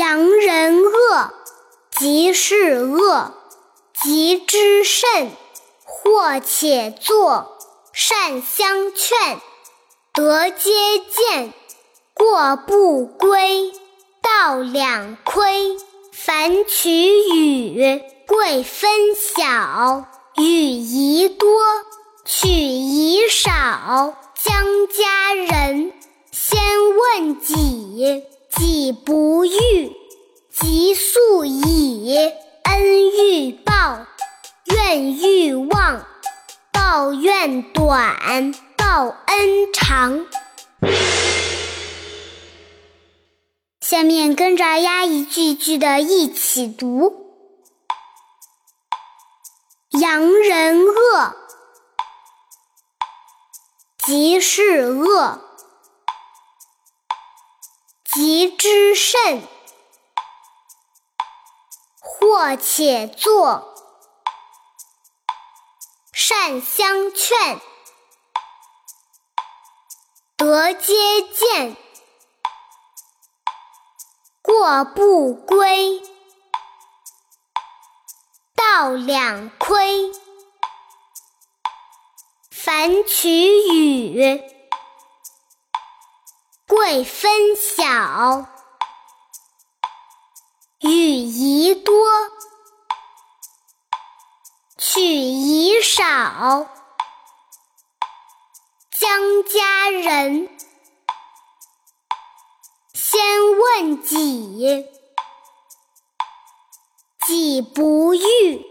扬人恶，即是恶；急之甚，或且作，善相劝，得皆见。过不归，道两亏。凡取与，贵分晓。与宜多，取宜少。将家人，先问己。己不，即速已。恩欲报，怨欲忘。报怨短，报恩长。下面跟着阿姨一句句的一起读：扬人恶，即是恶；急之甚，或且坐，善相劝，得皆见。过不归，道两亏。凡取与，贵分晓。与宜宜少。将家人。先问己，己不欲，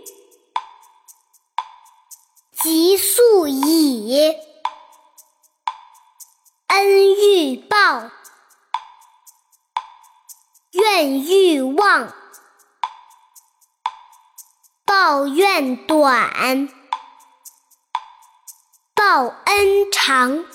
即速已。恩欲报，怨欲忘。报怨短，报恩长。